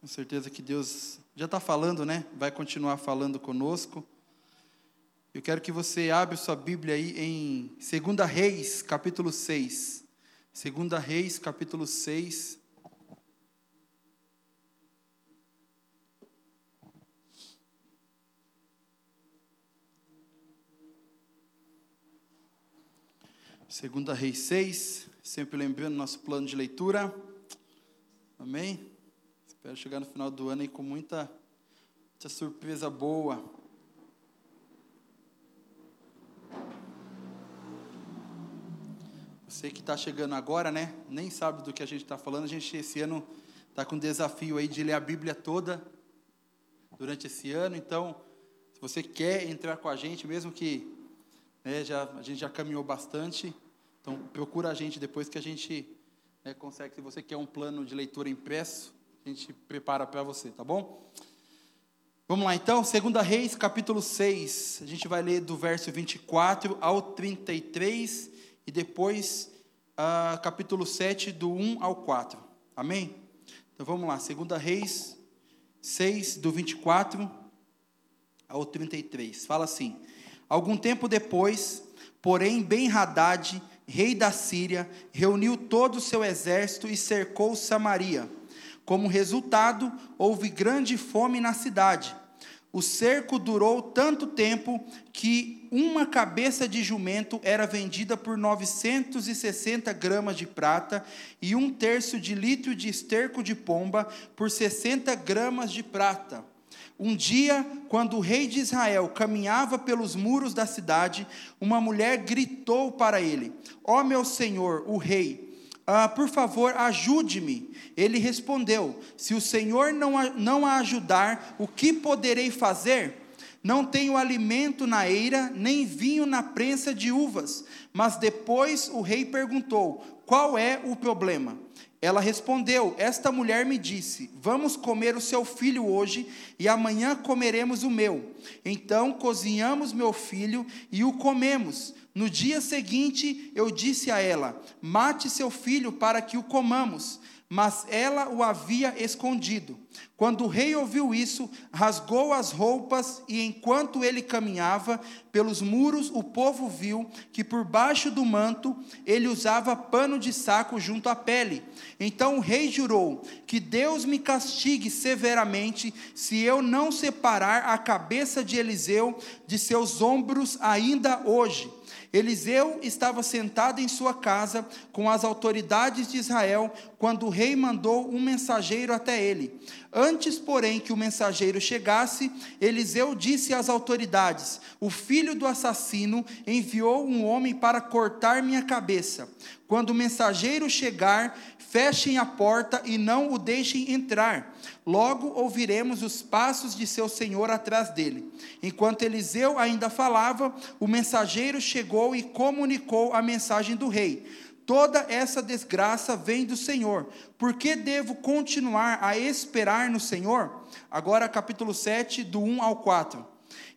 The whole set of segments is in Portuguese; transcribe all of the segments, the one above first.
Com certeza que Deus já está falando, né? Vai continuar falando conosco. Eu quero que você abra sua Bíblia aí em 2 Reis, capítulo 6. 2 Reis, capítulo 6. Segunda Reis 6, sempre lembrando nosso plano de leitura. Amém? Espero chegar no final do ano aí com muita, muita surpresa boa. Você que está chegando agora, né? Nem sabe do que a gente está falando. A gente esse ano está com um desafio aí de ler a Bíblia toda durante esse ano. Então, se você quer entrar com a gente, mesmo que né, já, a gente já caminhou bastante, então procura a gente depois que a gente né, consegue. Se você quer um plano de leitura impresso, a gente prepara para você, tá bom? Vamos lá então, 2 Reis, capítulo 6. A gente vai ler do verso 24 ao 33 e depois uh, capítulo 7, do 1 ao 4. Amém? Então vamos lá, 2 Reis 6, do 24 ao 33. Fala assim: Algum tempo depois, porém, Ben-Hadad, rei da Síria, reuniu todo o seu exército e cercou Samaria. Como resultado, houve grande fome na cidade. O cerco durou tanto tempo que uma cabeça de jumento era vendida por 960 gramas de prata e um terço de litro de esterco de pomba por 60 gramas de prata. Um dia, quando o rei de Israel caminhava pelos muros da cidade, uma mulher gritou para ele: Ó oh, meu senhor, o rei, ah, por favor, ajude-me. Ele respondeu: Se o senhor não a, não a ajudar, o que poderei fazer? Não tenho alimento na eira, nem vinho na prensa de uvas. Mas depois o rei perguntou: Qual é o problema? Ela respondeu: Esta mulher me disse: Vamos comer o seu filho hoje e amanhã comeremos o meu. Então cozinhamos meu filho e o comemos. No dia seguinte eu disse a ela: Mate seu filho para que o comamos mas ela o havia escondido. Quando o rei ouviu isso, rasgou as roupas, e enquanto ele caminhava pelos muros, o povo viu que por baixo do manto ele usava pano de saco junto à pele. Então o rei jurou: Que Deus me castigue severamente se eu não separar a cabeça de Eliseu de seus ombros ainda hoje. Eliseu estava sentado em sua casa com as autoridades de Israel, quando o rei mandou um mensageiro até ele. Antes, porém, que o mensageiro chegasse, Eliseu disse às autoridades: O filho do assassino enviou um homem para cortar minha cabeça. Quando o mensageiro chegar, fechem a porta e não o deixem entrar. Logo ouviremos os passos de seu senhor atrás dele. Enquanto Eliseu ainda falava, o mensageiro chegou e comunicou a mensagem do rei. Toda essa desgraça vem do Senhor. Por que devo continuar a esperar no Senhor? Agora, capítulo 7, do 1 ao 4.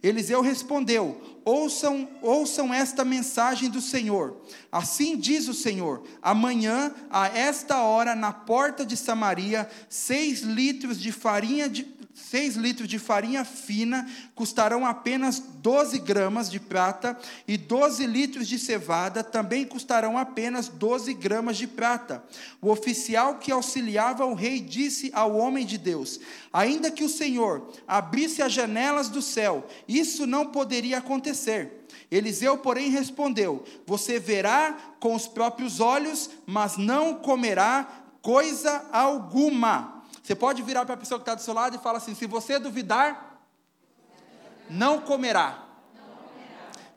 Eliseu respondeu: ouçam, ouçam esta mensagem do Senhor. Assim diz o Senhor: amanhã, a esta hora, na porta de Samaria, seis litros de farinha de, 6 litros de farinha fina custarão apenas 12 gramas de prata, e 12 litros de cevada também custarão apenas 12 gramas de prata. O oficial que auxiliava o rei disse ao homem de Deus: Ainda que o Senhor abrisse as janelas do céu, isso não poderia acontecer. Eliseu, porém, respondeu: Você verá com os próprios olhos, mas não comerá coisa alguma. Você pode virar para a pessoa que está do seu lado e falar assim: se você duvidar, não comerá.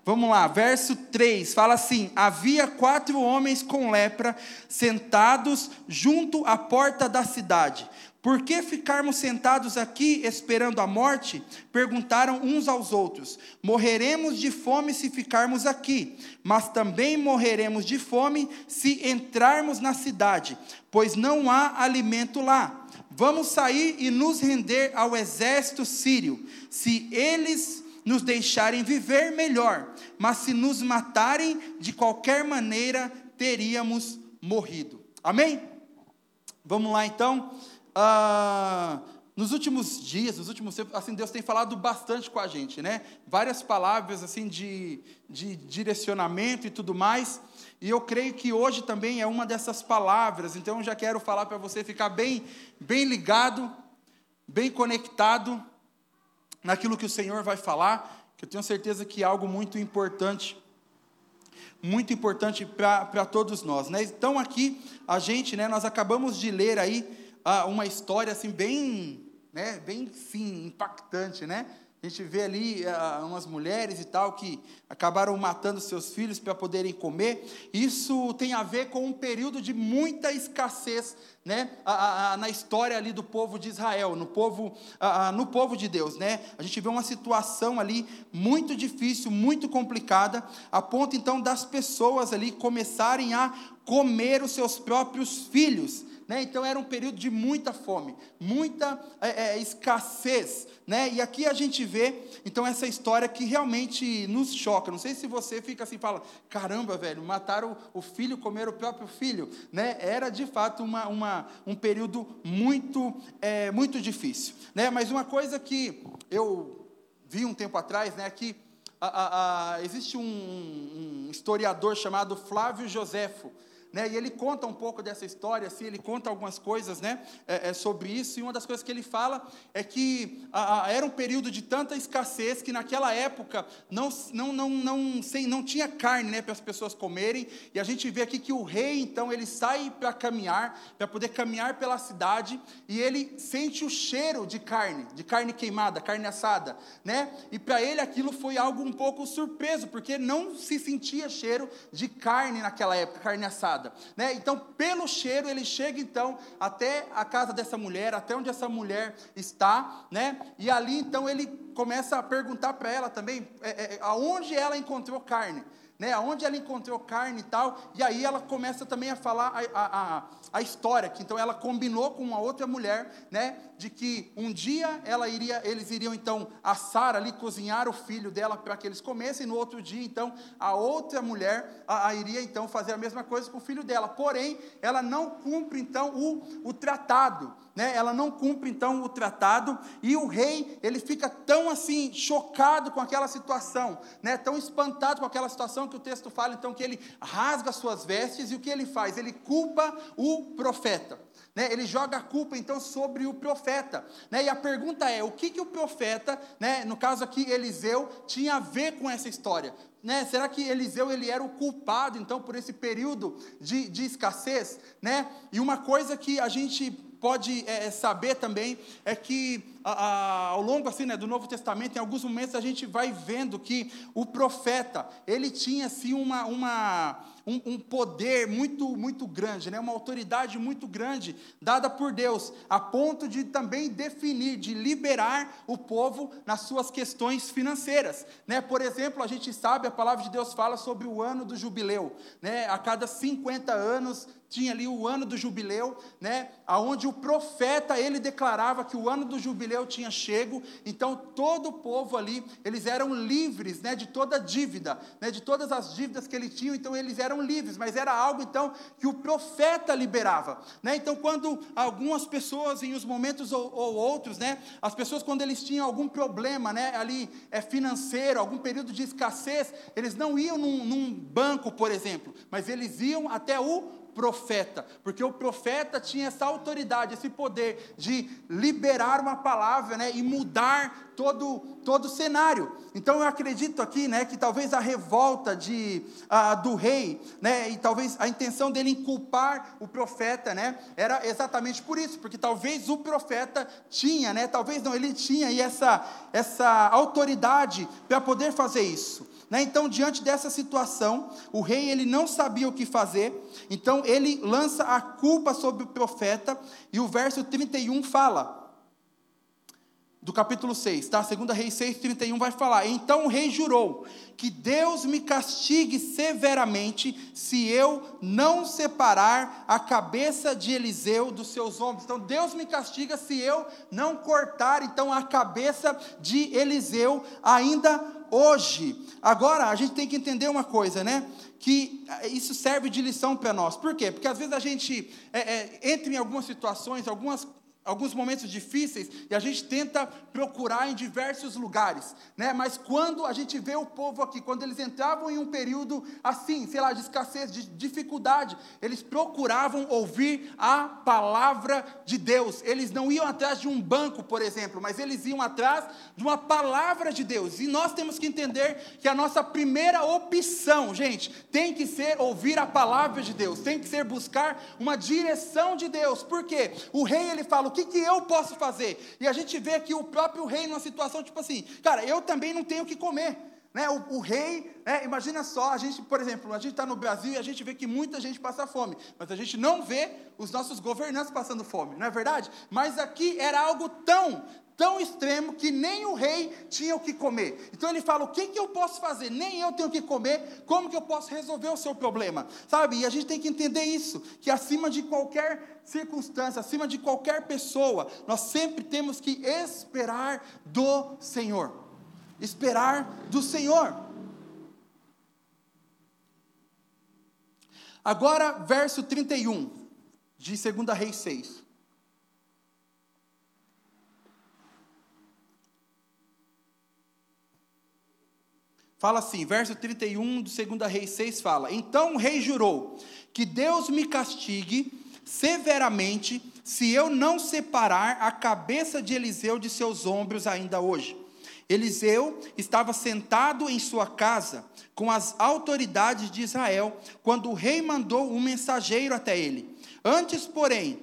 Vamos lá, verso 3 fala assim: Havia quatro homens com lepra sentados junto à porta da cidade. Por que ficarmos sentados aqui esperando a morte? Perguntaram uns aos outros. Morreremos de fome se ficarmos aqui, mas também morreremos de fome se entrarmos na cidade, pois não há alimento lá. Vamos sair e nos render ao exército sírio. Se eles nos deixarem viver, melhor. Mas se nos matarem, de qualquer maneira teríamos morrido. Amém? Vamos lá então. Ah, nos últimos dias, nos últimos tempos, assim, Deus tem falado bastante com a gente, né? Várias palavras, assim, de, de direcionamento e tudo mais. E eu creio que hoje também é uma dessas palavras. Então, eu já quero falar para você ficar bem, bem ligado, bem conectado naquilo que o Senhor vai falar, que eu tenho certeza que é algo muito importante muito importante para todos nós. Né? Então aqui a gente, né, nós acabamos de ler aí ah, uma história assim bem né, bem sim, impactante, né? A gente vê ali uh, umas mulheres e tal que acabaram matando seus filhos para poderem comer. Isso tem a ver com um período de muita escassez, né, a, a, na história ali do povo de Israel, no povo, a, no povo de Deus, né? A gente vê uma situação ali muito difícil, muito complicada, a ponto então das pessoas ali começarem a comer os seus próprios filhos. Né? Então era um período de muita fome, muita é, é, escassez. Né? E aqui a gente vê, então, essa história que realmente nos choca. Não sei se você fica assim fala: caramba, velho, mataram o filho, comer o próprio filho. Né? Era de fato uma, uma, um período muito, é, muito difícil. Né? Mas uma coisa que eu vi um tempo atrás, né, que a, a, a, existe um, um historiador chamado Flávio Joséfo. Né? E ele conta um pouco dessa história, assim, ele conta algumas coisas né, é, é, sobre isso, e uma das coisas que ele fala é que a, a, era um período de tanta escassez que naquela época não, não, não, não, sem, não tinha carne né, para as pessoas comerem, e a gente vê aqui que o rei, então, ele sai para caminhar, para poder caminhar pela cidade, e ele sente o cheiro de carne, de carne queimada, carne assada, né? e para ele aquilo foi algo um pouco surpreso, porque não se sentia cheiro de carne naquela época, carne assada né? Então, pelo cheiro, ele chega então até a casa dessa mulher, até onde essa mulher está, né? E ali então ele começa a perguntar para ela também é, é, aonde ela encontrou carne né, aonde ela encontrou carne e tal, e aí ela começa também a falar a, a, a, história, que então ela combinou com uma outra mulher, né, de que um dia ela iria, eles iriam então assar ali, cozinhar o filho dela para que eles comessem, e no outro dia então a outra mulher a, a iria então fazer a mesma coisa com o filho dela, porém ela não cumpre então o, o tratado, né, ela não cumpre então o tratado, e o rei, ele fica tão assim, chocado com aquela situação, né, tão espantado com aquela situação, que o texto fala então que ele rasga suas vestes e o que ele faz? Ele culpa o profeta. Né, ele joga a culpa então sobre o profeta. Né, e a pergunta é: o que, que o profeta, né, no caso aqui Eliseu, tinha a ver com essa história? Né, será que Eliseu ele era o culpado então por esse período de, de escassez? Né? E uma coisa que a gente pode é, saber também é que a, a, ao longo assim, né, do Novo Testamento, em alguns momentos a gente vai vendo que o profeta, ele tinha assim uma, uma, um, um poder muito, muito grande, né, uma autoridade muito grande dada por Deus, a ponto de também definir, de liberar o povo nas suas questões financeiras. Né? Por exemplo, a gente sabe, a palavra de Deus fala sobre o ano do jubileu. Né? A cada 50 anos tinha ali o ano do jubileu, né, aonde o profeta ele declarava que o ano do jubileu tinha chego, então todo o povo ali, eles eram livres né, de toda dívida, né, de todas as dívidas que eles tinham, então eles eram livres, mas era algo então que o profeta liberava. Né? Então, quando algumas pessoas, em uns momentos ou, ou, outros, né, as pessoas, quando eles tinham algum problema né, ali é, financeiro, algum período de escassez, eles não iam num, num banco, por exemplo, mas eles iam até o profeta, porque o profeta tinha essa autoridade, esse poder de liberar uma palavra né, e mudar todo, todo o cenário. Então eu acredito aqui né, que talvez a revolta de, do rei, né, e talvez a intenção dele inculpar o profeta, né, era exatamente por isso, porque talvez o profeta tinha, né, talvez não, ele tinha aí essa, essa autoridade para poder fazer isso. Né? Então, diante dessa situação, o rei ele não sabia o que fazer, então ele lança a culpa sobre o profeta, e o verso 31 fala, do capítulo 6, tá? Segunda Reis 6, 31 vai falar, então o rei jurou, que Deus me castigue severamente, se eu não separar a cabeça de Eliseu dos seus ombros, então Deus me castiga se eu não cortar, então, a cabeça de Eliseu ainda hoje. Agora, a gente tem que entender uma coisa, né? Que eh, isso serve de lição para nós. Por quê? Porque às vezes a gente é, é, entra em algumas situações, algumas alguns momentos difíceis e a gente tenta procurar em diversos lugares, né? Mas quando a gente vê o povo aqui, quando eles entravam em um período assim, sei lá, de escassez, de dificuldade, eles procuravam ouvir a palavra de Deus. Eles não iam atrás de um banco, por exemplo, mas eles iam atrás de uma palavra de Deus. E nós temos que entender que a nossa primeira opção, gente, tem que ser ouvir a palavra de Deus, tem que ser buscar uma direção de Deus. Por quê? O rei ele fala que, que eu posso fazer? E a gente vê aqui o próprio rei numa situação tipo assim, cara, eu também não tenho o que comer. Né, o, o rei, né, imagina só, a gente, por exemplo, a gente está no Brasil e a gente vê que muita gente passa fome, mas a gente não vê os nossos governantes passando fome, não é verdade? Mas aqui era algo tão, tão extremo que nem o rei tinha o que comer. Então ele fala: o que, que eu posso fazer? Nem eu tenho o que comer, como que eu posso resolver o seu problema? Sabe? E a gente tem que entender isso: que acima de qualquer circunstância, acima de qualquer pessoa, nós sempre temos que esperar do Senhor. Esperar do Senhor. Agora, verso 31 de 2 Reis 6. Fala assim, verso 31 de 2 Reis 6 fala: Então o rei jurou que Deus me castigue severamente se eu não separar a cabeça de Eliseu de seus ombros ainda hoje. Eliseu estava sentado em sua casa com as autoridades de Israel quando o rei mandou um mensageiro até ele. Antes, porém,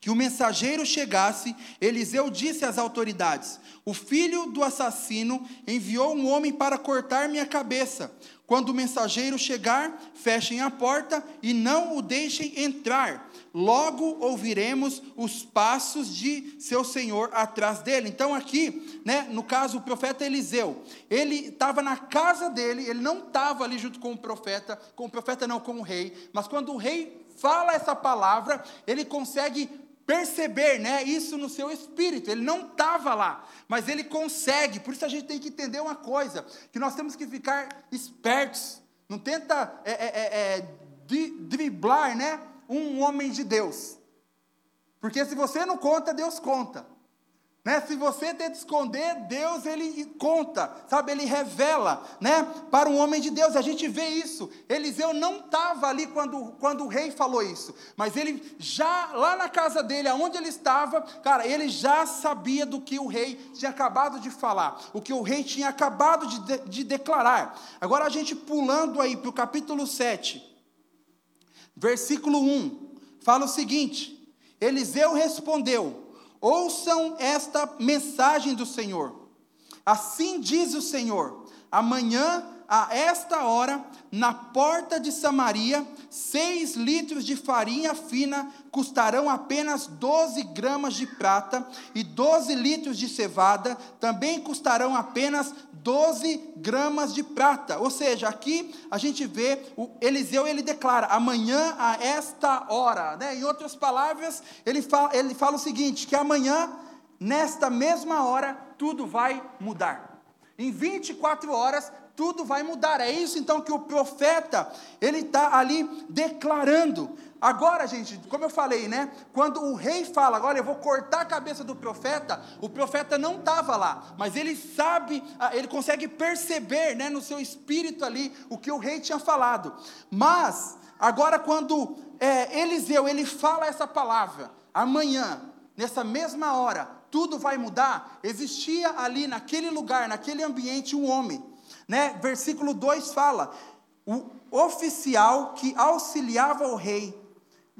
que o mensageiro chegasse, Eliseu disse às autoridades: o filho do assassino enviou um homem para cortar minha cabeça. Quando o mensageiro chegar, fechem a porta e não o deixem entrar. Logo ouviremos os passos de seu senhor atrás dele. Então, aqui, né, no caso, o profeta Eliseu, ele estava na casa dele, ele não estava ali junto com o profeta, com o profeta não, com o rei, mas quando o rei fala essa palavra, ele consegue perceber né, isso no seu espírito. Ele não estava lá, mas ele consegue. Por isso a gente tem que entender uma coisa: que nós temos que ficar espertos. Não tenta é, é, é, é driblar né, um homem de Deus. Porque se você não conta, Deus conta. Né? Se você tenta esconder, Deus ele conta, sabe? Ele revela, né? Para um homem de Deus. A gente vê isso. Eliseu não estava ali quando, quando o rei falou isso, mas ele já lá na casa dele, aonde ele estava, cara, ele já sabia do que o rei tinha acabado de falar, o que o rei tinha acabado de, de, de declarar. Agora a gente pulando aí para o capítulo 7, versículo 1, fala o seguinte: Eliseu respondeu. Ouçam esta mensagem do Senhor. Assim diz o Senhor: amanhã, a esta hora, na porta de Samaria, seis litros de farinha fina custarão apenas 12 gramas de prata, e 12 litros de cevada também custarão apenas 12 gramas de prata. Ou seja, aqui a gente vê o Eliseu, ele declara: amanhã a esta hora. Né? Em outras palavras, ele fala, ele fala o seguinte: que amanhã, nesta mesma hora, tudo vai mudar. Em 24 horas, tudo vai mudar. É isso então que o profeta ele está ali declarando. Agora, gente, como eu falei, né? Quando o rei fala, agora eu vou cortar a cabeça do profeta, o profeta não estava lá, mas ele sabe, ah, ele consegue perceber, né, no seu espírito ali, o que o rei tinha falado. Mas, agora, quando é, Eliseu ele fala essa palavra, amanhã, nessa mesma hora, tudo vai mudar, existia ali naquele lugar, naquele ambiente, um homem, né? Versículo 2 fala: o oficial que auxiliava o rei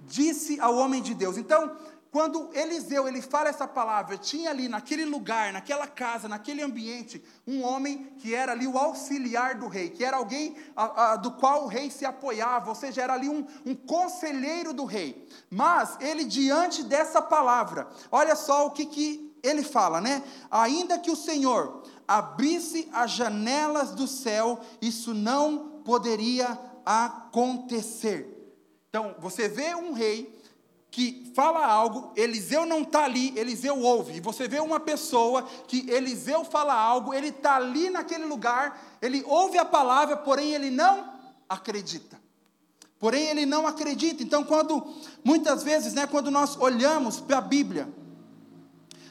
disse ao homem de Deus. Então, quando Eliseu ele fala essa palavra, tinha ali naquele lugar, naquela casa, naquele ambiente, um homem que era ali o auxiliar do rei, que era alguém a, a, do qual o rei se apoiava, ou seja, era ali um, um conselheiro do rei. Mas ele, diante dessa palavra, olha só o que, que ele fala, né? Ainda que o Senhor abrisse as janelas do céu, isso não poderia acontecer. Então, você vê um rei que fala algo, Eliseu não está ali, Eliseu ouve. E você vê uma pessoa que Eliseu fala algo, ele está ali naquele lugar, ele ouve a palavra, porém ele não acredita. porém ele não acredita. Então, quando muitas vezes, né, quando nós olhamos para a Bíblia,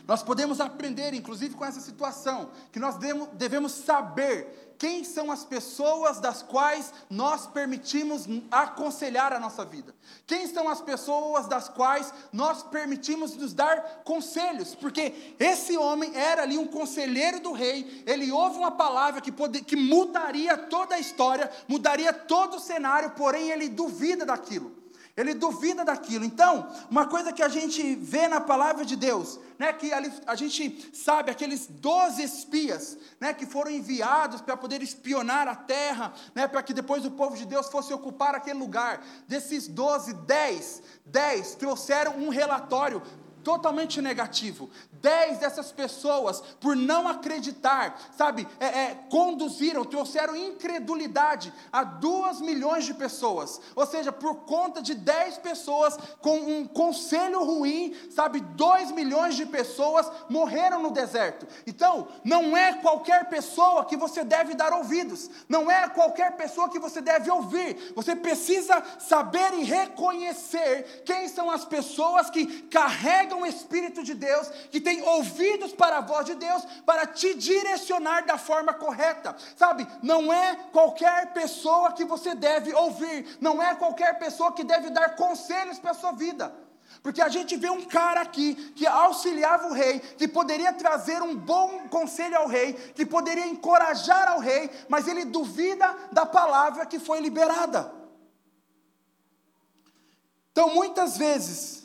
nós podemos aprender, inclusive com essa situação, que nós devemos saber quem são as pessoas das quais nós permitimos aconselhar a nossa vida. Quem são as pessoas das quais nós permitimos nos dar conselhos, porque esse homem era ali um conselheiro do rei, ele ouve uma palavra que, pode, que mudaria toda a história, mudaria todo o cenário, porém ele duvida daquilo. Ele duvida daquilo. Então, uma coisa que a gente vê na palavra de Deus, né, que a gente sabe aqueles doze espias, né, que foram enviados para poder espionar a terra, né, para que depois o povo de Deus fosse ocupar aquele lugar. Desses doze, dez, dez trouxeram um relatório totalmente negativo. Dez dessas pessoas, por não acreditar, sabe, é, é, conduziram, trouxeram incredulidade a duas milhões de pessoas. Ou seja, por conta de dez pessoas com um conselho ruim, sabe, dois milhões de pessoas morreram no deserto. Então, não é qualquer pessoa que você deve dar ouvidos, não é qualquer pessoa que você deve ouvir. Você precisa saber e reconhecer quem são as pessoas que carregam o Espírito de Deus, que tem ouvidos para a voz de Deus, para te direcionar da forma correta. Sabe, não é qualquer pessoa que você deve ouvir, não é qualquer pessoa que deve dar conselhos para a sua vida. Porque a gente vê um cara aqui que auxiliava o rei, que poderia trazer um bom conselho ao rei, que poderia encorajar ao rei, mas ele duvida da palavra que foi liberada. Então, muitas vezes,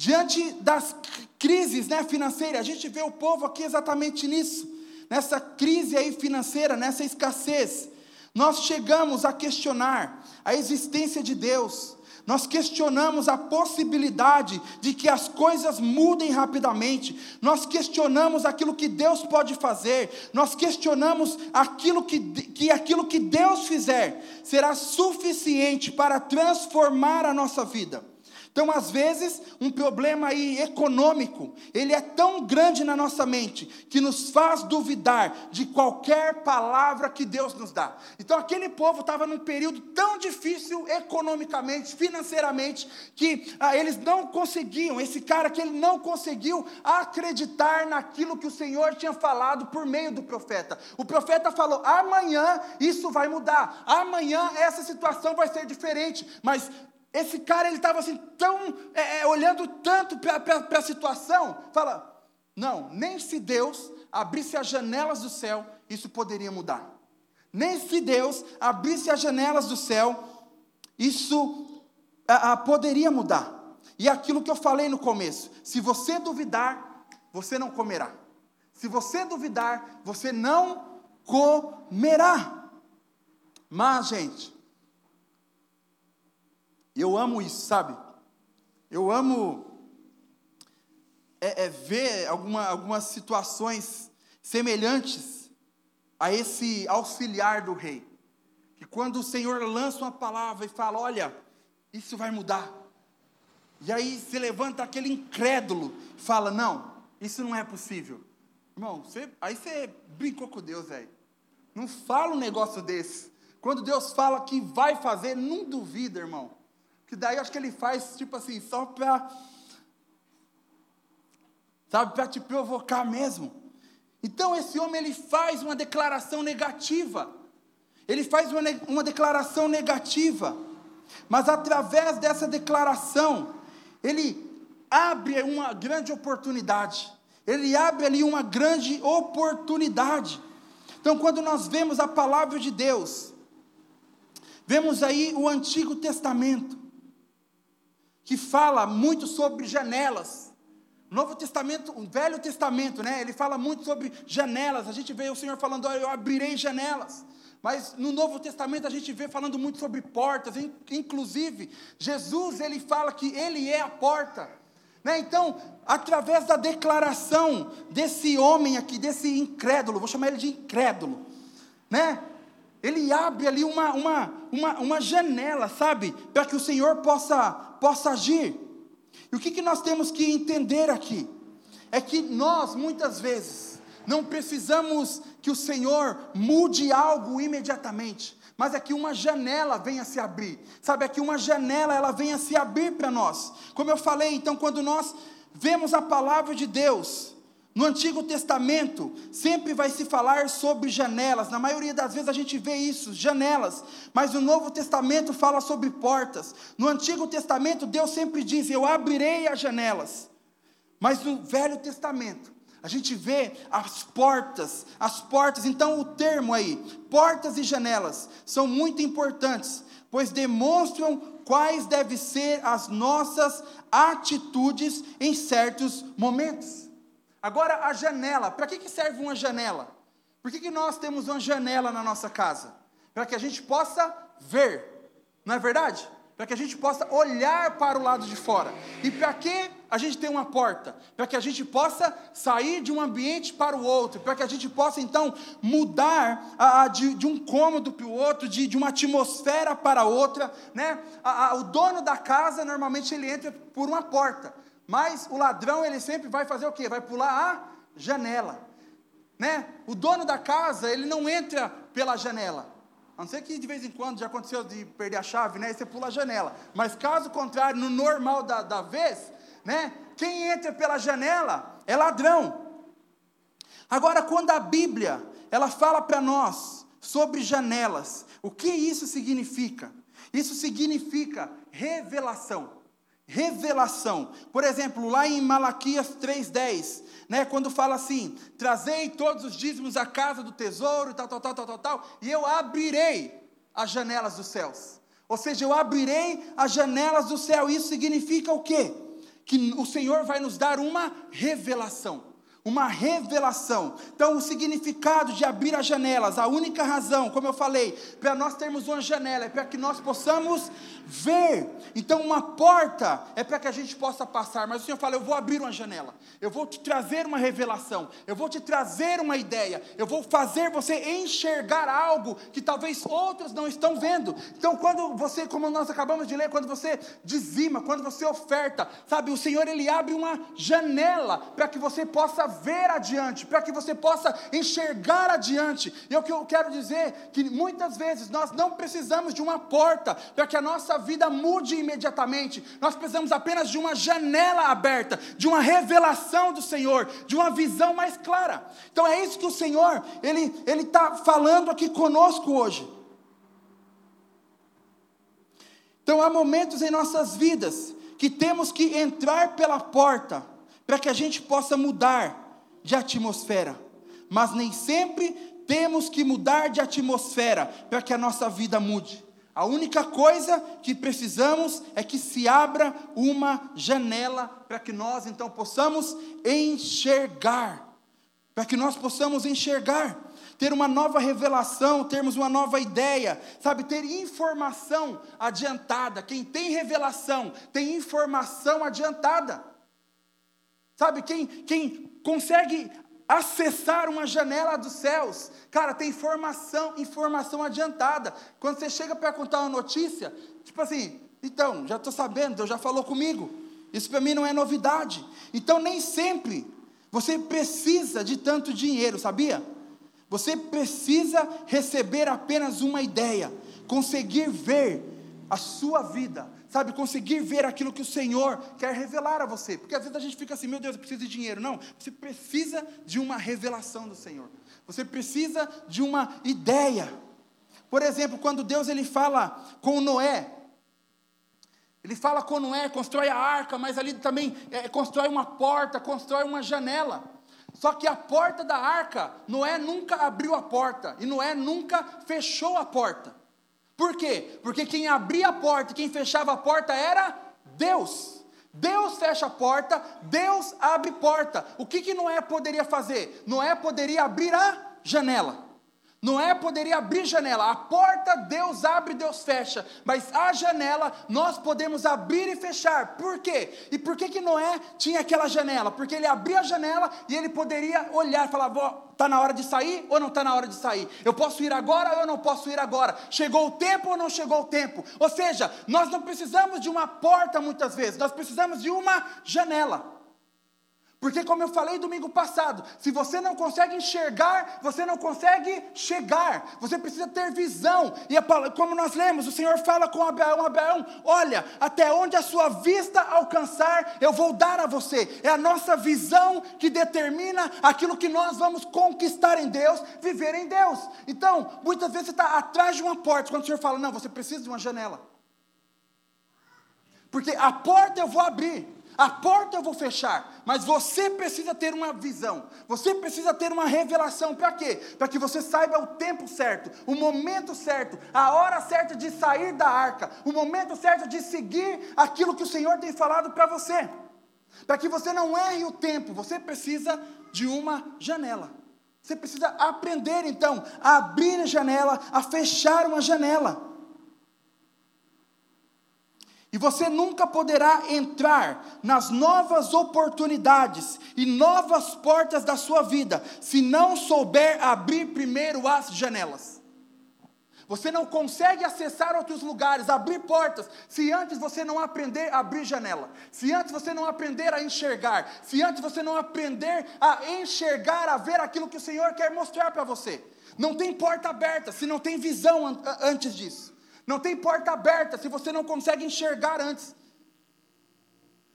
diante das crises né, financeiras, a gente vê o povo aqui exatamente nisso, nessa crise aí financeira, nessa escassez. Nós chegamos a questionar a existência de Deus, nós questionamos a possibilidade de que as coisas mudem rapidamente, nós questionamos aquilo que Deus pode fazer, nós questionamos aquilo que, que aquilo que Deus fizer será suficiente para transformar a nossa vida. Então, às vezes, um problema aí econômico, ele é tão grande na nossa mente que nos faz duvidar de qualquer palavra que Deus nos dá. Então, aquele povo estava num período tão difícil economicamente, financeiramente, que ah, eles não conseguiam, esse cara que ele não conseguiu acreditar naquilo que o Senhor tinha falado por meio do profeta. O profeta falou: amanhã isso vai mudar, amanhã essa situação vai ser diferente, mas esse cara ele estava assim tão é, é, olhando tanto para a situação, fala, não, nem se Deus abrisse as janelas do céu, isso poderia mudar. Nem se Deus abrisse as janelas do céu, isso a, a, poderia mudar. E aquilo que eu falei no começo: se você duvidar, você não comerá. Se você duvidar, você não comerá. Mas, gente, eu amo isso, sabe? Eu amo é, é ver alguma, algumas situações semelhantes a esse auxiliar do rei. Que quando o Senhor lança uma palavra e fala: Olha, isso vai mudar. E aí se levanta aquele incrédulo e fala: Não, isso não é possível. Irmão, você, aí você brincou com Deus, velho. Não fala um negócio desse. Quando Deus fala que vai fazer, não duvida, irmão. Que daí acho que ele faz, tipo assim, só para. Sabe, para te provocar mesmo. Então esse homem ele faz uma declaração negativa. Ele faz uma, uma declaração negativa. Mas através dessa declaração, ele abre uma grande oportunidade. Ele abre ali uma grande oportunidade. Então, quando nós vemos a palavra de Deus, vemos aí o Antigo Testamento, que fala muito sobre janelas. Novo Testamento, o Velho Testamento, né? Ele fala muito sobre janelas. A gente vê o Senhor falando, eu abrirei janelas. Mas no Novo Testamento a gente vê falando muito sobre portas. Inclusive, Jesus ele fala que Ele é a porta. Né? Então, através da declaração desse homem aqui, desse incrédulo, vou chamar ele de incrédulo, né? Ele abre ali uma, uma, uma, uma janela, sabe? Para que o Senhor possa, possa agir. E o que, que nós temos que entender aqui? É que nós, muitas vezes, não precisamos que o Senhor mude algo imediatamente, mas é que uma janela venha se abrir. Sabe, é que uma janela ela venha se abrir para nós. Como eu falei, então, quando nós vemos a palavra de Deus, no Antigo Testamento, sempre vai se falar sobre janelas, na maioria das vezes a gente vê isso, janelas, mas o Novo Testamento fala sobre portas. No Antigo Testamento, Deus sempre diz: Eu abrirei as janelas. Mas no Velho Testamento, a gente vê as portas, as portas, então o termo aí, portas e janelas, são muito importantes, pois demonstram quais devem ser as nossas atitudes em certos momentos. Agora, a janela, para que, que serve uma janela? Por que, que nós temos uma janela na nossa casa? Para que a gente possa ver, não é verdade? Para que a gente possa olhar para o lado de fora. E para que a gente tem uma porta? Para que a gente possa sair de um ambiente para o outro, para que a gente possa então mudar a, a, de, de, um cômodo para o outro, de, de, uma atmosfera para outra. Né? A, o dono da casa normalmente ele entra por uma porta. Mas o ladrão, ele sempre vai fazer o quê? Vai pular a janela. Né? O dono da casa, ele não entra pela janela. A não ser que de vez em quando já aconteceu de perder a chave, né? Aí você pula a janela. Mas caso contrário, no normal da, da vez, né? Quem entra pela janela é ladrão. Agora, quando a Bíblia ela fala para nós sobre janelas, o que isso significa? Isso significa revelação revelação. Por exemplo, lá em Malaquias 3:10, né, quando fala assim: "Trazei todos os dízimos à casa do tesouro, tal, tal, tal, tal, tal, tal, e eu abrirei as janelas dos céus". Ou seja, eu abrirei as janelas do céu. Isso significa o quê? Que o Senhor vai nos dar uma revelação uma revelação. Então, o significado de abrir as janelas, a única razão, como eu falei, para nós termos uma janela, é para que nós possamos ver. Então, uma porta é para que a gente possa passar. Mas o Senhor fala: Eu vou abrir uma janela, eu vou te trazer uma revelação, eu vou te trazer uma ideia, eu vou fazer você enxergar algo que talvez outros não estão vendo. Então, quando você, como nós acabamos de ler, quando você dizima, quando você oferta, sabe, o Senhor ele abre uma janela para que você possa ver adiante, para que você possa enxergar adiante. E é o que eu quero dizer que muitas vezes nós não precisamos de uma porta para que a nossa vida mude imediatamente. Nós precisamos apenas de uma janela aberta, de uma revelação do Senhor, de uma visão mais clara. Então é isso que o Senhor ele ele está falando aqui conosco hoje. Então há momentos em nossas vidas que temos que entrar pela porta para que a gente possa mudar de atmosfera. Mas nem sempre temos que mudar de atmosfera para que a nossa vida mude. A única coisa que precisamos é que se abra uma janela para que nós então possamos enxergar. Para que nós possamos enxergar, ter uma nova revelação, termos uma nova ideia, sabe, ter informação adiantada. Quem tem revelação tem informação adiantada. Sabe, quem, quem consegue acessar uma janela dos céus, cara, tem informação, informação adiantada. Quando você chega para contar uma notícia, tipo assim, então, já estou sabendo, Deus já falou comigo. Isso para mim não é novidade. Então, nem sempre você precisa de tanto dinheiro, sabia? Você precisa receber apenas uma ideia, conseguir ver a sua vida, sabe, conseguir ver aquilo que o Senhor quer revelar a você. Porque às vezes a gente fica assim, meu Deus, eu preciso de dinheiro. Não, você precisa de uma revelação do Senhor. Você precisa de uma ideia. Por exemplo, quando Deus ele fala com Noé, ele fala com Noé, constrói a arca, mas ali também é, constrói uma porta, constrói uma janela. Só que a porta da arca, Noé nunca abriu a porta, e Noé nunca fechou a porta. Por quê? Porque quem abria a porta quem fechava a porta era Deus. Deus fecha a porta, Deus abre porta. O que, que Noé poderia fazer? Noé poderia abrir a janela. Noé poderia abrir janela, a porta Deus abre, Deus fecha, mas a janela nós podemos abrir e fechar. Por quê? E por que que Noé tinha aquela janela? Porque ele abria a janela e ele poderia olhar e falar: está na hora de sair ou não está na hora de sair? Eu posso ir agora ou eu não posso ir agora? Chegou o tempo ou não chegou o tempo? Ou seja, nós não precisamos de uma porta muitas vezes, nós precisamos de uma janela. Porque, como eu falei domingo passado, se você não consegue enxergar, você não consegue chegar. Você precisa ter visão. E a, como nós lemos, o Senhor fala com Abraão: Abraão, olha, até onde a sua vista alcançar, eu vou dar a você. É a nossa visão que determina aquilo que nós vamos conquistar em Deus, viver em Deus. Então, muitas vezes você está atrás de uma porta, quando o Senhor fala: não, você precisa de uma janela. Porque a porta eu vou abrir. A porta eu vou fechar, mas você precisa ter uma visão, você precisa ter uma revelação. Para quê? Para que você saiba o tempo certo, o momento certo, a hora certa de sair da arca, o momento certo de seguir aquilo que o Senhor tem falado para você. Para que você não erre o tempo, você precisa de uma janela. Você precisa aprender então a abrir a janela, a fechar uma janela. E você nunca poderá entrar nas novas oportunidades e novas portas da sua vida se não souber abrir primeiro as janelas. Você não consegue acessar outros lugares, abrir portas, se antes você não aprender a abrir janela, se antes você não aprender a enxergar, se antes você não aprender a enxergar, a ver aquilo que o Senhor quer mostrar para você. Não tem porta aberta se não tem visão antes disso. Não tem porta aberta se você não consegue enxergar antes.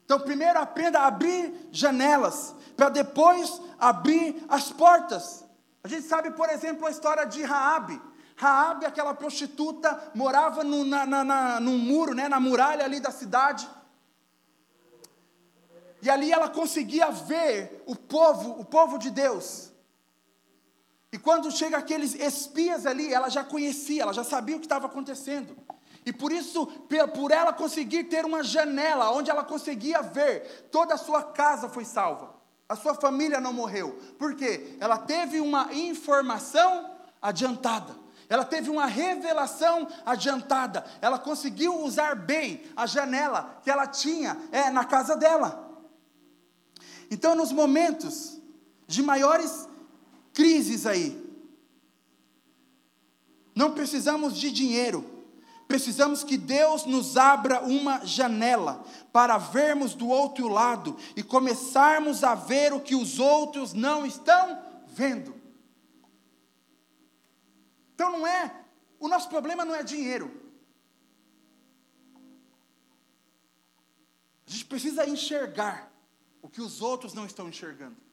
Então, primeiro aprenda a abrir janelas, para depois abrir as portas. A gente sabe, por exemplo, a história de Raabe. Raabe, aquela prostituta, morava no, na, na, na, no muro, né, na muralha ali da cidade. E ali ela conseguia ver o povo, o povo de Deus. E quando chega aqueles espias ali, ela já conhecia, ela já sabia o que estava acontecendo. E por isso, por ela conseguir ter uma janela onde ela conseguia ver, toda a sua casa foi salva. A sua família não morreu. Por quê? Ela teve uma informação adiantada. Ela teve uma revelação adiantada. Ela conseguiu usar bem a janela que ela tinha é, na casa dela. Então, nos momentos de maiores crises aí. Não precisamos de dinheiro, precisamos que Deus nos abra uma janela para vermos do outro lado e começarmos a ver o que os outros não estão vendo. Então não é, o nosso problema não é dinheiro. A gente precisa enxergar o que os outros não estão enxergando.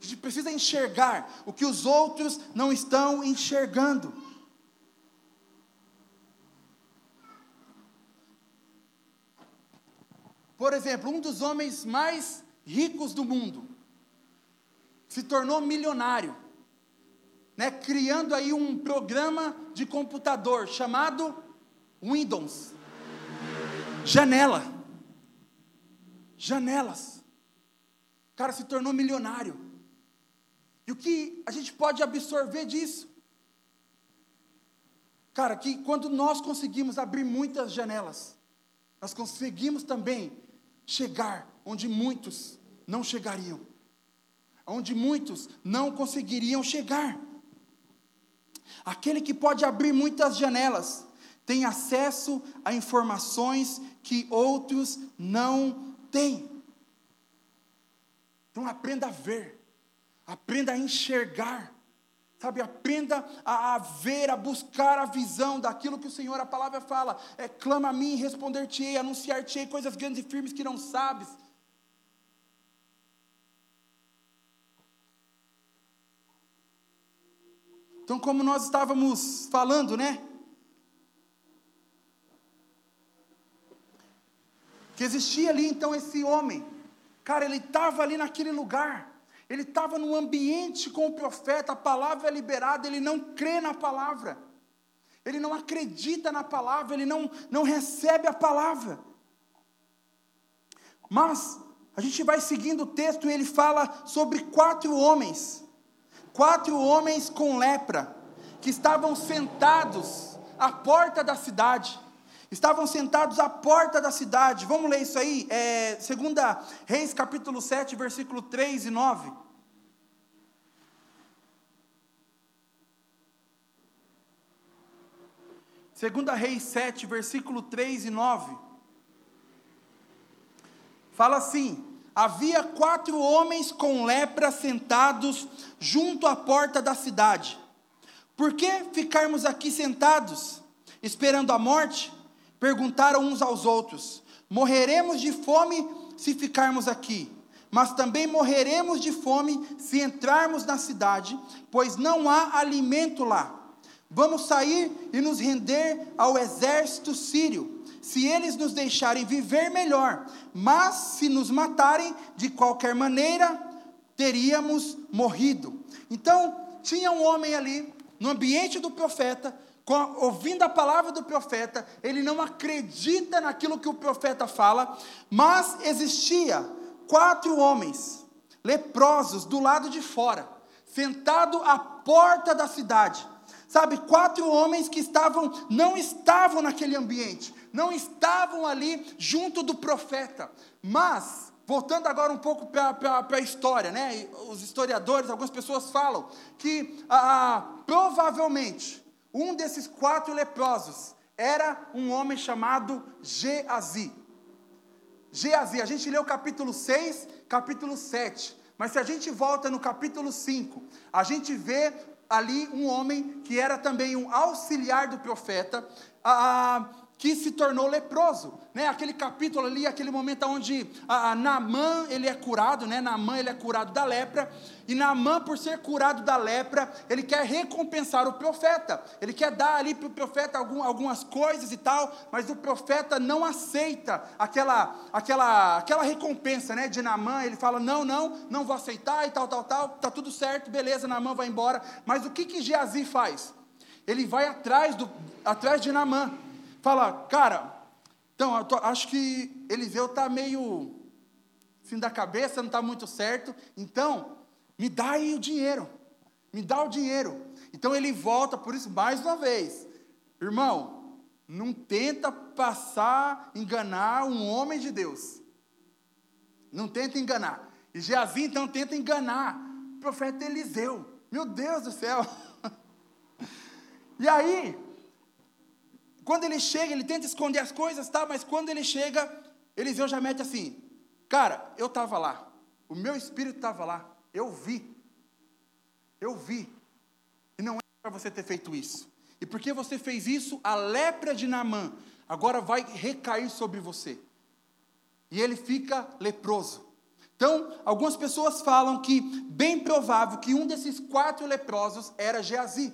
A gente precisa enxergar o que os outros não estão enxergando. Por exemplo, um dos homens mais ricos do mundo se tornou milionário, né, criando aí um programa de computador chamado Windows. Janela. Janelas. O cara se tornou milionário. E o que a gente pode absorver disso? Cara, que quando nós conseguimos abrir muitas janelas, nós conseguimos também chegar onde muitos não chegariam, onde muitos não conseguiriam chegar. Aquele que pode abrir muitas janelas tem acesso a informações que outros não têm. Então aprenda a ver. Aprenda a enxergar. Sabe, aprenda a, a, ver, a buscar a visão daquilo que o Senhor, a palavra fala. É, clama a mim, responder-te-ei, anunciar-te-ei coisas grandes e firmes que não sabes. Então, como nós estávamos falando, né? Que existia ali então esse homem. Cara, ele estava ali naquele lugar. Ele estava no ambiente com o profeta, a palavra é liberada, ele não crê na palavra. Ele não acredita na palavra, ele não, não recebe a palavra. Mas a gente vai seguindo o texto e ele fala sobre quatro homens, quatro homens com lepra, que estavam sentados à porta da cidade. Estavam sentados à porta da cidade. Vamos ler isso aí? É, segunda Reis, capítulo 7, versículo 3 e 9. Segunda Reis 7, versículo 3 e 9. Fala assim: havia quatro homens com lepra sentados junto à porta da cidade. Por que ficarmos aqui sentados, esperando a morte? Perguntaram uns aos outros: Morreremos de fome se ficarmos aqui, mas também morreremos de fome se entrarmos na cidade, pois não há alimento lá. Vamos sair e nos render ao exército sírio. Se eles nos deixarem viver melhor, mas se nos matarem de qualquer maneira, teríamos morrido. Então, tinha um homem ali, no ambiente do profeta, ouvindo a palavra do profeta, ele não acredita naquilo que o profeta fala, mas existia quatro homens leprosos do lado de fora, sentado à porta da cidade. Sabe, quatro homens que estavam não estavam naquele ambiente, não estavam ali junto do profeta. Mas voltando agora um pouco para a história, né? Os historiadores, algumas pessoas falam que ah, provavelmente um desses quatro leprosos era um homem chamado Geazi. Geazi, a gente leu capítulo 6, capítulo 7. Mas se a gente volta no capítulo 5, a gente vê ali um homem que era também um auxiliar do profeta, ah, que se tornou leproso, né? Aquele capítulo ali, aquele momento onde a, a Naamã ele é curado, né? Naamã ele é curado da lepra e Naamã por ser curado da lepra ele quer recompensar o profeta, ele quer dar ali para o profeta algum, algumas coisas e tal, mas o profeta não aceita aquela aquela aquela recompensa, né? De Naamã ele fala não não não vou aceitar e tal tal tal, tá tudo certo, beleza, Naamã vai embora, mas o que que Geazi faz? Ele vai atrás do atrás de Naamã fala, cara, então, tô, acho que Eliseu está meio fim da cabeça, não está muito certo, então, me dá aí o dinheiro, me dá o dinheiro. Então ele volta, por isso, mais uma vez, irmão, não tenta passar, enganar um homem de Deus. Não tenta enganar. E Geazi, então, tenta enganar o profeta Eliseu. Meu Deus do céu. E aí, quando ele chega, ele tenta esconder as coisas, tá? Mas quando ele chega, Eliseu já mete assim: Cara, eu estava lá, o meu espírito estava lá, eu vi, eu vi, e não é para você ter feito isso. E porque você fez isso, a lepra de Naamã agora vai recair sobre você. E ele fica leproso. Então, algumas pessoas falam que bem provável que um desses quatro leprosos era Geazi.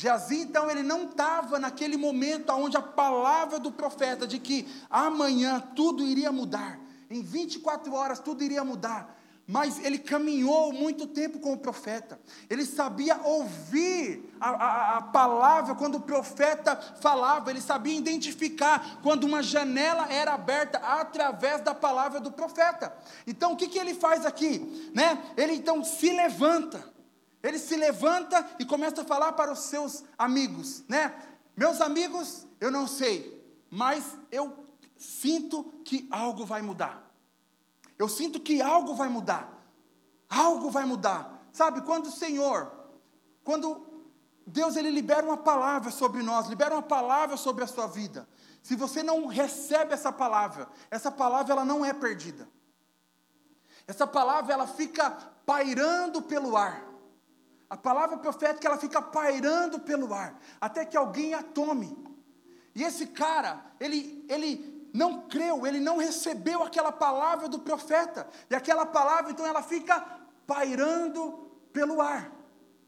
Geazi, então, ele não estava naquele momento onde a palavra do profeta de que amanhã tudo iria mudar, em 24 horas tudo iria mudar, mas ele caminhou muito tempo com o profeta, ele sabia ouvir a, a, a, palavra quando o profeta falava, ele sabia identificar quando uma janela era aberta através da palavra do profeta. Então o que, que ele faz aqui? Né? Ele então se levanta, ele se levanta e começa a falar para os seus amigos, né? Meus amigos, eu não sei, mas eu sinto que algo vai mudar. Eu sinto que algo vai mudar. Algo vai mudar. Sabe, quando o Senhor, quando Deus ele libera uma palavra sobre nós, libera uma palavra sobre a sua vida. Se você não recebe essa palavra, essa palavra ela não é perdida. Essa palavra ela fica pairando pelo ar. A palavra profética ela fica pairando pelo ar, até que alguém a tome. E esse cara, ele, ele não creu, ele não recebeu aquela palavra do profeta. E aquela palavra, então, ela fica pairando pelo ar.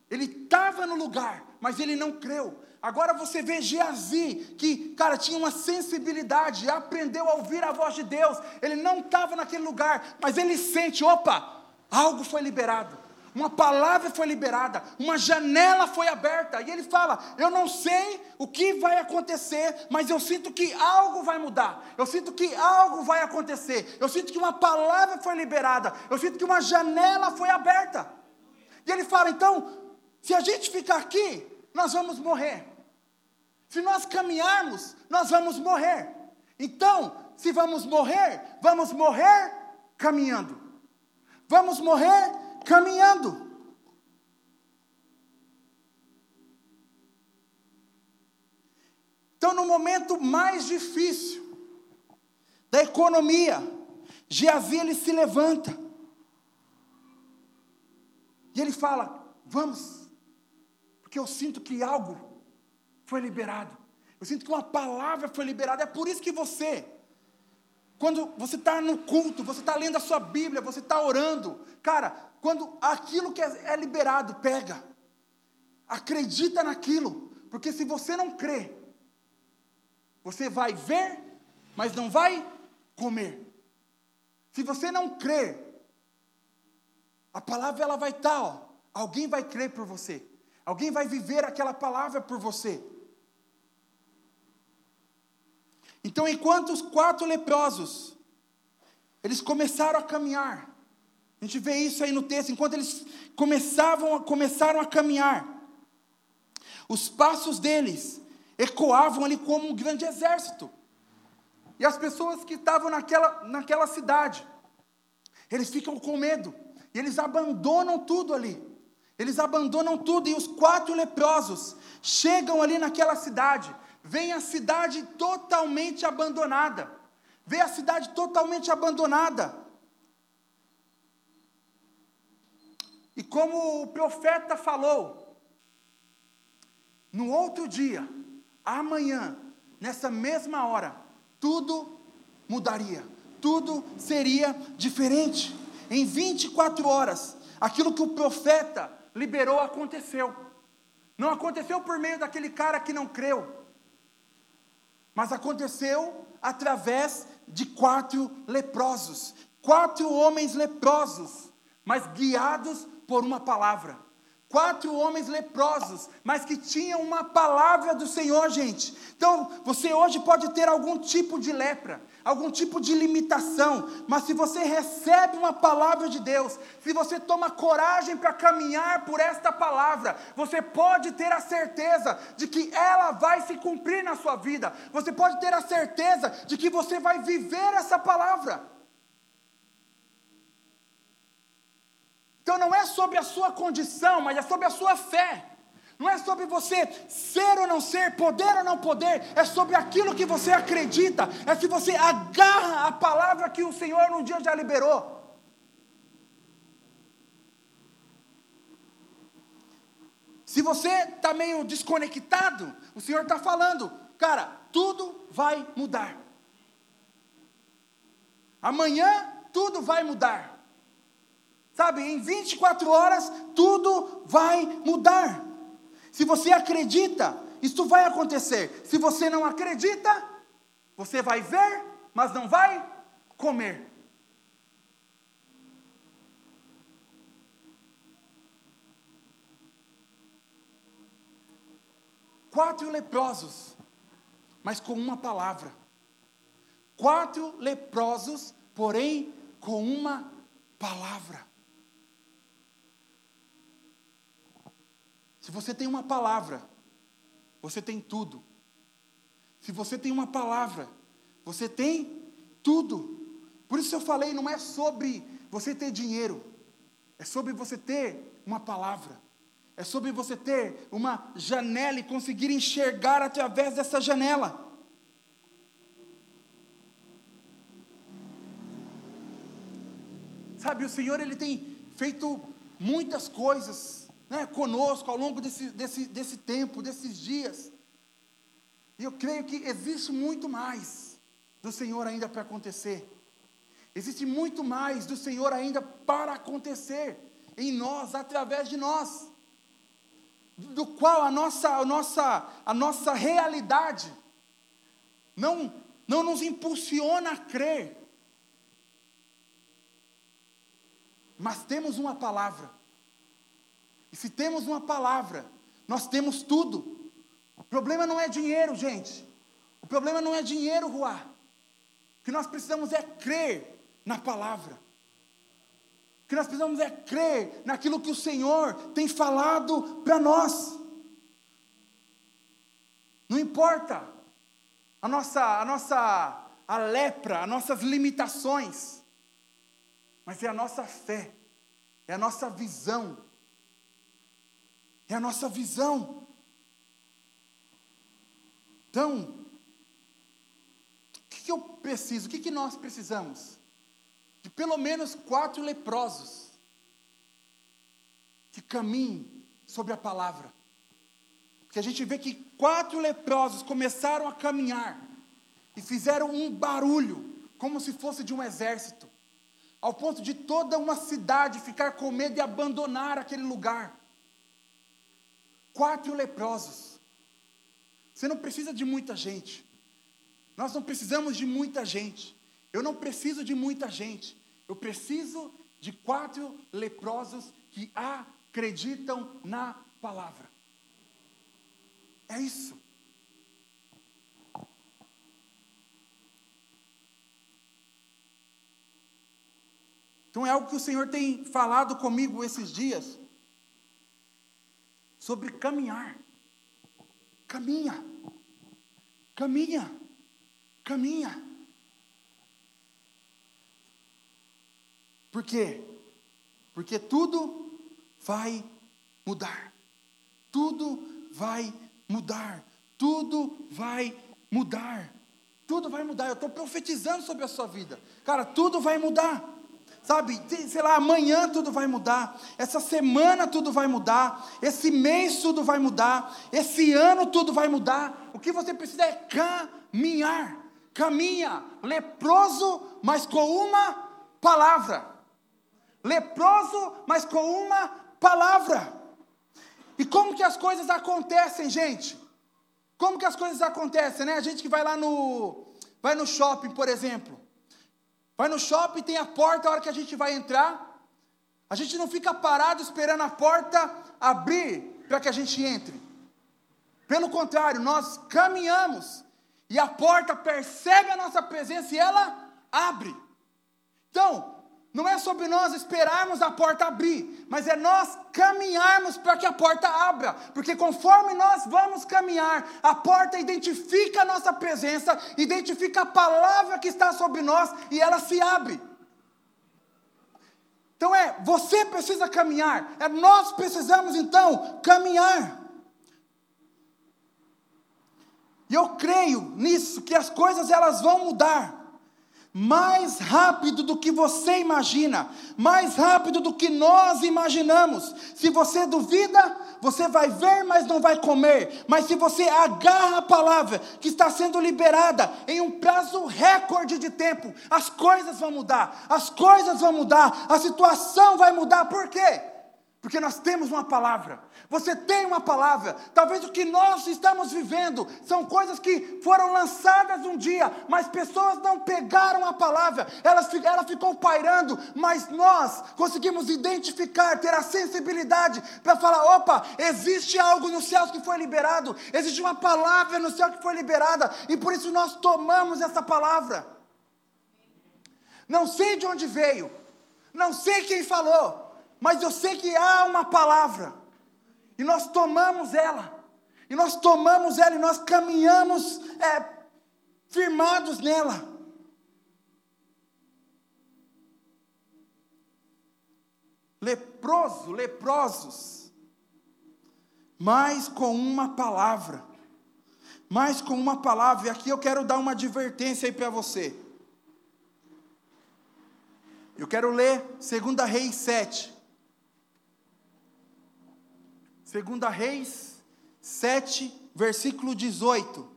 Ele estava no lugar, mas ele não creu. Agora você vê Geazi, que, cara, tinha uma sensibilidade, aprendeu a ouvir a voz de Deus. Ele não estava naquele lugar, mas ele sente: opa, algo foi liberado uma palavra foi liberada, uma janela foi aberta, e ele fala: Eu não sei o que vai acontecer, mas eu sinto que algo vai mudar, eu sinto que algo vai acontecer, eu sinto que uma palavra foi liberada, eu sinto que uma janela foi aberta. E ele fala: Então, se a gente ficar aqui, nós vamos morrer. Se nós caminharmos, nós vamos morrer. Então, se vamos morrer, vamos morrer caminhando. Vamos morrer caminhando. Então, no momento mais difícil da economia, Geazi ele se levanta. E ele fala: Vamos, porque eu sinto que algo foi liberado. Eu sinto que uma palavra foi liberada. É por isso que você, quando você está no culto, você está lendo a sua Bíblia, você está orando, cara, quando aquilo que é, é liberado, pega. Acredita naquilo, porque se você não crê, você vai ver, mas não vai comer. Se você não crê, a palavra ela vai estar, ó, alguém vai crer por você. Alguém vai viver aquela palavra por você. Então, enquanto os quatro leprosos, eles começaram a caminhar, a gente vê isso aí no texto, enquanto eles começavam, começaram a caminhar, os passos deles ecoavam ali como um grande exército. E as pessoas que estavam naquela, naquela cidade, eles ficam com medo, e eles abandonam tudo ali. Eles abandonam tudo, e os quatro leprosos chegam ali naquela cidade, vem a cidade totalmente abandonada. Vê a cidade totalmente abandonada. E como o profeta falou, no outro dia, amanhã, nessa mesma hora, tudo mudaria, tudo seria diferente. Em 24 horas, aquilo que o profeta liberou aconteceu. Não aconteceu por meio daquele cara que não creu, mas aconteceu através de quatro leprosos, quatro homens leprosos, mas guiados por uma palavra. Quatro homens leprosos, mas que tinham uma palavra do Senhor, gente. Então, você hoje pode ter algum tipo de lepra, algum tipo de limitação, mas se você recebe uma palavra de Deus, se você toma coragem para caminhar por esta palavra, você pode ter a certeza de que ela vai se cumprir na sua vida. Você pode ter a certeza de que você vai viver essa palavra. Então não é sobre a sua condição, mas é sobre a sua fé. Não é sobre você ser ou não ser, poder ou não poder, é sobre aquilo que você acredita, é se você agarra a palavra que o Senhor num dia já liberou. Se você está meio desconectado, o Senhor está falando, cara, tudo vai mudar. Amanhã tudo vai mudar. Sabe, em 24 horas tudo vai mudar. Se você acredita, isso vai acontecer. Se você não acredita, você vai ver, mas não vai comer. Quatro leprosos, mas com uma palavra. Quatro leprosos, porém com uma palavra. Se você tem uma palavra, você tem tudo. Se você tem uma palavra, você tem tudo. Por isso eu falei, não é sobre você ter dinheiro, é sobre você ter uma palavra. É sobre você ter uma janela e conseguir enxergar através dessa janela. Sabe, o Senhor ele tem feito muitas coisas né, conosco ao longo desse, desse, desse tempo, desses dias. E eu creio que existe muito mais do Senhor ainda para acontecer. Existe muito mais do Senhor ainda para acontecer em nós, através de nós. Do qual a nossa, a nossa, a nossa realidade não, não nos impulsiona a crer. Mas temos uma palavra e se temos uma palavra, nós temos tudo. O problema não é dinheiro, gente. O problema não é dinheiro, Ruá. O que nós precisamos é crer na palavra. O que nós precisamos é crer naquilo que o Senhor tem falado para nós. Não importa a nossa, a nossa a lepra, as nossas limitações, mas é a nossa fé, é a nossa visão é a nossa visão. Então, o que, eu preciso? O que, nós precisamos? de pelo menos quatro leprosos que caminhem sobre a palavra. Porque a gente vê que quatro leprosos começaram a caminhar e fizeram um barulho, como se fosse de um exército, ao ponto de toda uma cidade ficar com medo de abandonar aquele lugar. Quatro leprosos. Você não precisa de muita gente. Nós não precisamos de muita gente. Eu não preciso de muita gente. Eu preciso de quatro leprosos que acreditam na palavra. É isso. Então é algo que o Senhor tem falado comigo esses dias sobre caminhar. Caminha. Caminha. Caminha. Por quê? Porque tudo vai mudar. Tudo vai mudar. Tudo vai mudar. Tudo vai mudar. Eu estou profetizando sobre a sua vida. Cara, tudo vai mudar. Sabe, sei lá, amanhã tudo vai mudar, essa semana tudo vai mudar, esse mês tudo vai mudar, esse ano tudo vai mudar. O que você precisa é caminhar. Caminha, leproso, mas com uma palavra leproso, mas com uma palavra. E como que as coisas acontecem, gente? Como que as coisas acontecem, né? A gente que vai lá no vai no shopping, por exemplo. Vai no shopping, tem a porta, a hora que a gente vai entrar, a gente não fica parado esperando a porta abrir para que a gente entre. Pelo contrário, nós caminhamos e a porta percebe a nossa presença e ela abre. Então, não é sobre nós esperarmos a porta abrir, mas é nós caminharmos para que a porta abra, porque conforme nós vamos caminhar, a porta identifica a nossa presença, identifica a palavra que está sobre nós e ela se abre. Então é, você precisa caminhar, é nós precisamos então caminhar. E eu creio nisso que as coisas elas vão mudar mais rápido do que você imagina, mais rápido do que nós imaginamos. Se você duvida, você vai ver, mas não vai comer. Mas se você agarra a palavra que está sendo liberada em um prazo recorde de tempo, as coisas vão mudar, as coisas vão mudar, a situação vai mudar. Por quê? Porque nós temos uma palavra. Você tem uma palavra. Talvez o que nós estamos vivendo são coisas que foram lançadas um dia, mas pessoas não pegaram a palavra. Ela, ela ficou pairando, mas nós conseguimos identificar, ter a sensibilidade para falar: opa, existe algo no céu que foi liberado, existe uma palavra no céu que foi liberada, e por isso nós tomamos essa palavra. Não sei de onde veio, não sei quem falou, mas eu sei que há uma palavra, e nós tomamos ela, e nós tomamos ela, e nós caminhamos é, firmados nela. Leproso, leprosos, mas com uma palavra, mas com uma palavra, e aqui eu quero dar uma advertência aí para você. Eu quero ler 2 Reis 7. Segunda Reis 7, versículo 18.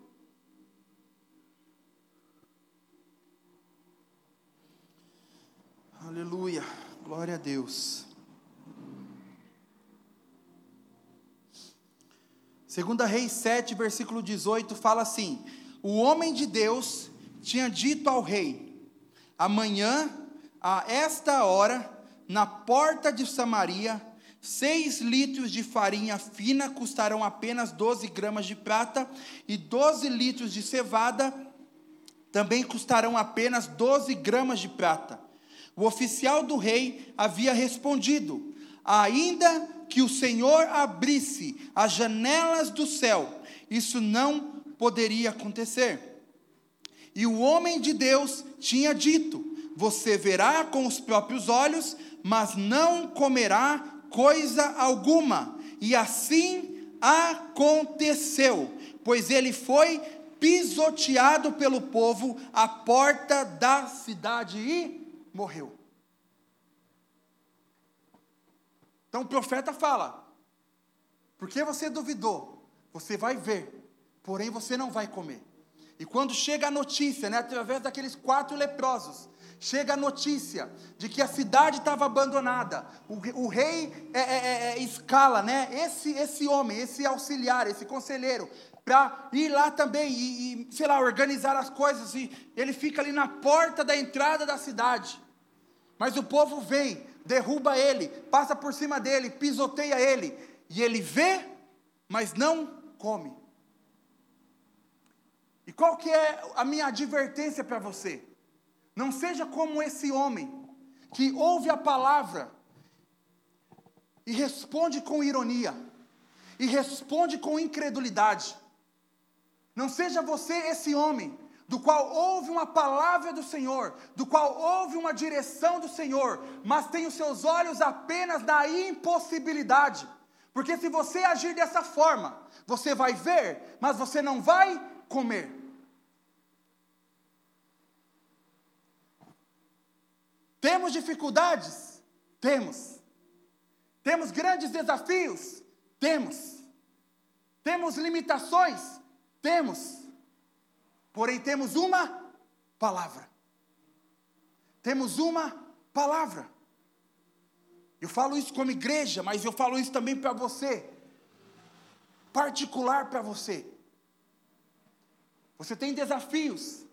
Aleluia, glória a Deus. Segunda Reis 7, versículo 18 fala assim: O homem de Deus tinha dito ao rei: Amanhã, a esta hora, na porta de Samaria, Seis litros de farinha fina custarão apenas 12 gramas de prata, e 12 litros de cevada também custarão apenas 12 gramas de prata. O oficial do rei havia respondido: Ainda que o Senhor abrisse as janelas do céu, isso não poderia acontecer. E o homem de Deus tinha dito: Você verá com os próprios olhos, mas não comerá coisa alguma. E assim aconteceu, pois ele foi pisoteado pelo povo à porta da cidade e morreu. Então o profeta fala: porque você duvidou, você vai ver, porém você não vai comer. E quando chega a notícia, né, através daqueles quatro leprosos, chega a notícia de que a cidade estava abandonada, o, o rei é, é, é, é, escala, né, esse, esse homem, esse auxiliar, esse conselheiro, para ir lá também e, e, sei lá, organizar as coisas, e ele fica ali na porta da entrada da cidade. Mas o povo vem, derruba ele, passa por cima dele, pisoteia ele, e ele vê, mas não come. E qual que é a minha advertência para você? Não seja como esse homem que ouve a palavra e responde com ironia, e responde com incredulidade. Não seja você esse homem do qual ouve uma palavra do Senhor, do qual ouve uma direção do Senhor, mas tem os seus olhos apenas na impossibilidade. Porque se você agir dessa forma, você vai ver, mas você não vai comer. Temos dificuldades? Temos. Temos grandes desafios? Temos. Temos limitações? Temos. Porém, temos uma palavra. Temos uma palavra. Eu falo isso como igreja, mas eu falo isso também para você. Particular para você. Você tem desafios.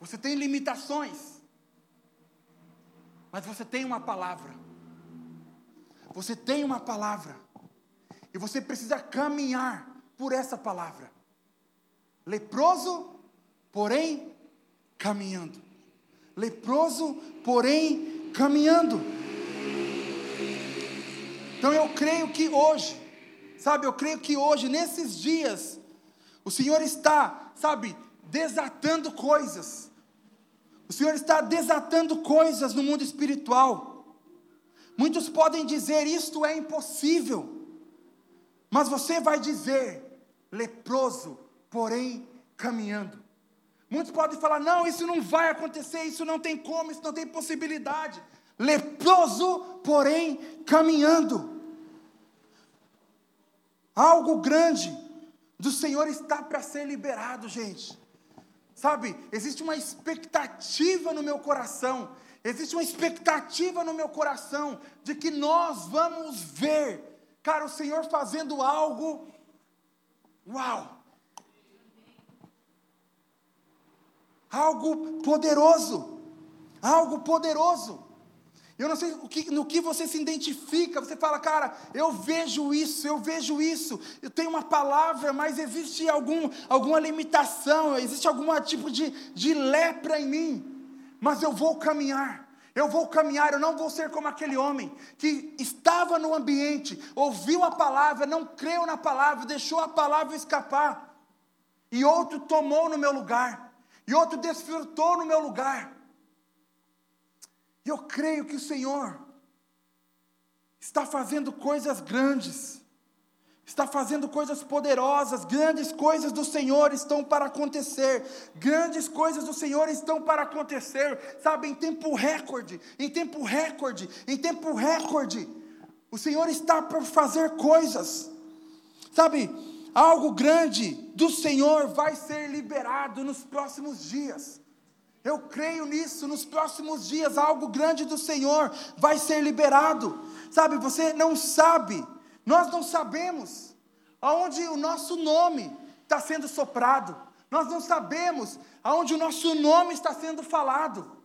Você tem limitações. Mas você tem uma palavra. Você tem uma palavra. E você precisa caminhar por essa palavra. Leproso, porém caminhando. Leproso, porém caminhando. Então eu creio que hoje, sabe, eu creio que hoje, nesses dias, o Senhor está, sabe, desatando coisas. O Senhor está desatando coisas no mundo espiritual. Muitos podem dizer isto é impossível. Mas você vai dizer: leproso, porém caminhando. Muitos podem falar: não, isso não vai acontecer, isso não tem como, isso não tem possibilidade. Leproso, porém caminhando. Algo grande do Senhor está para ser liberado, gente. Sabe, existe uma expectativa no meu coração, existe uma expectativa no meu coração de que nós vamos ver, cara, o Senhor fazendo algo Uau! Algo poderoso. Algo poderoso. Eu não sei que, no que você se identifica. Você fala, cara, eu vejo isso, eu vejo isso. Eu tenho uma palavra, mas existe algum, alguma limitação, existe algum tipo de, de lepra em mim. Mas eu vou caminhar. Eu vou caminhar, eu não vou ser como aquele homem que estava no ambiente, ouviu a palavra, não creu na palavra, deixou a palavra escapar, e outro tomou no meu lugar, e outro desfrutou no meu lugar. Eu creio que o Senhor está fazendo coisas grandes está fazendo coisas poderosas, grandes coisas do Senhor estão para acontecer, grandes coisas do Senhor estão para acontecer, sabe, em tempo recorde, em tempo recorde, em tempo recorde, o Senhor está para fazer coisas, sabe, algo grande do Senhor vai ser liberado nos próximos dias. Eu creio nisso, nos próximos dias, algo grande do Senhor vai ser liberado. Sabe, você não sabe nós não sabemos aonde o nosso nome está sendo soprado. Nós não sabemos aonde o nosso nome está sendo falado.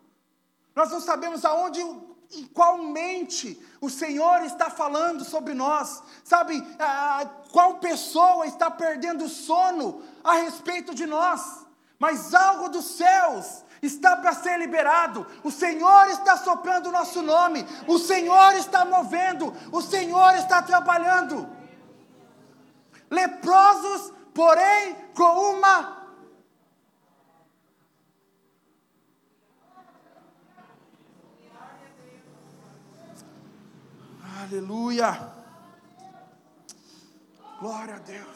Nós não sabemos aonde, em qual mente o Senhor está falando sobre nós. Sabe, qual pessoa está perdendo sono a respeito de nós. Mas algo dos céus está para ser liberado. O Senhor está soprando o nosso nome. O Senhor está movendo. O Senhor está trabalhando. Leprosos, porém, com uma. Aleluia. Glória a Deus.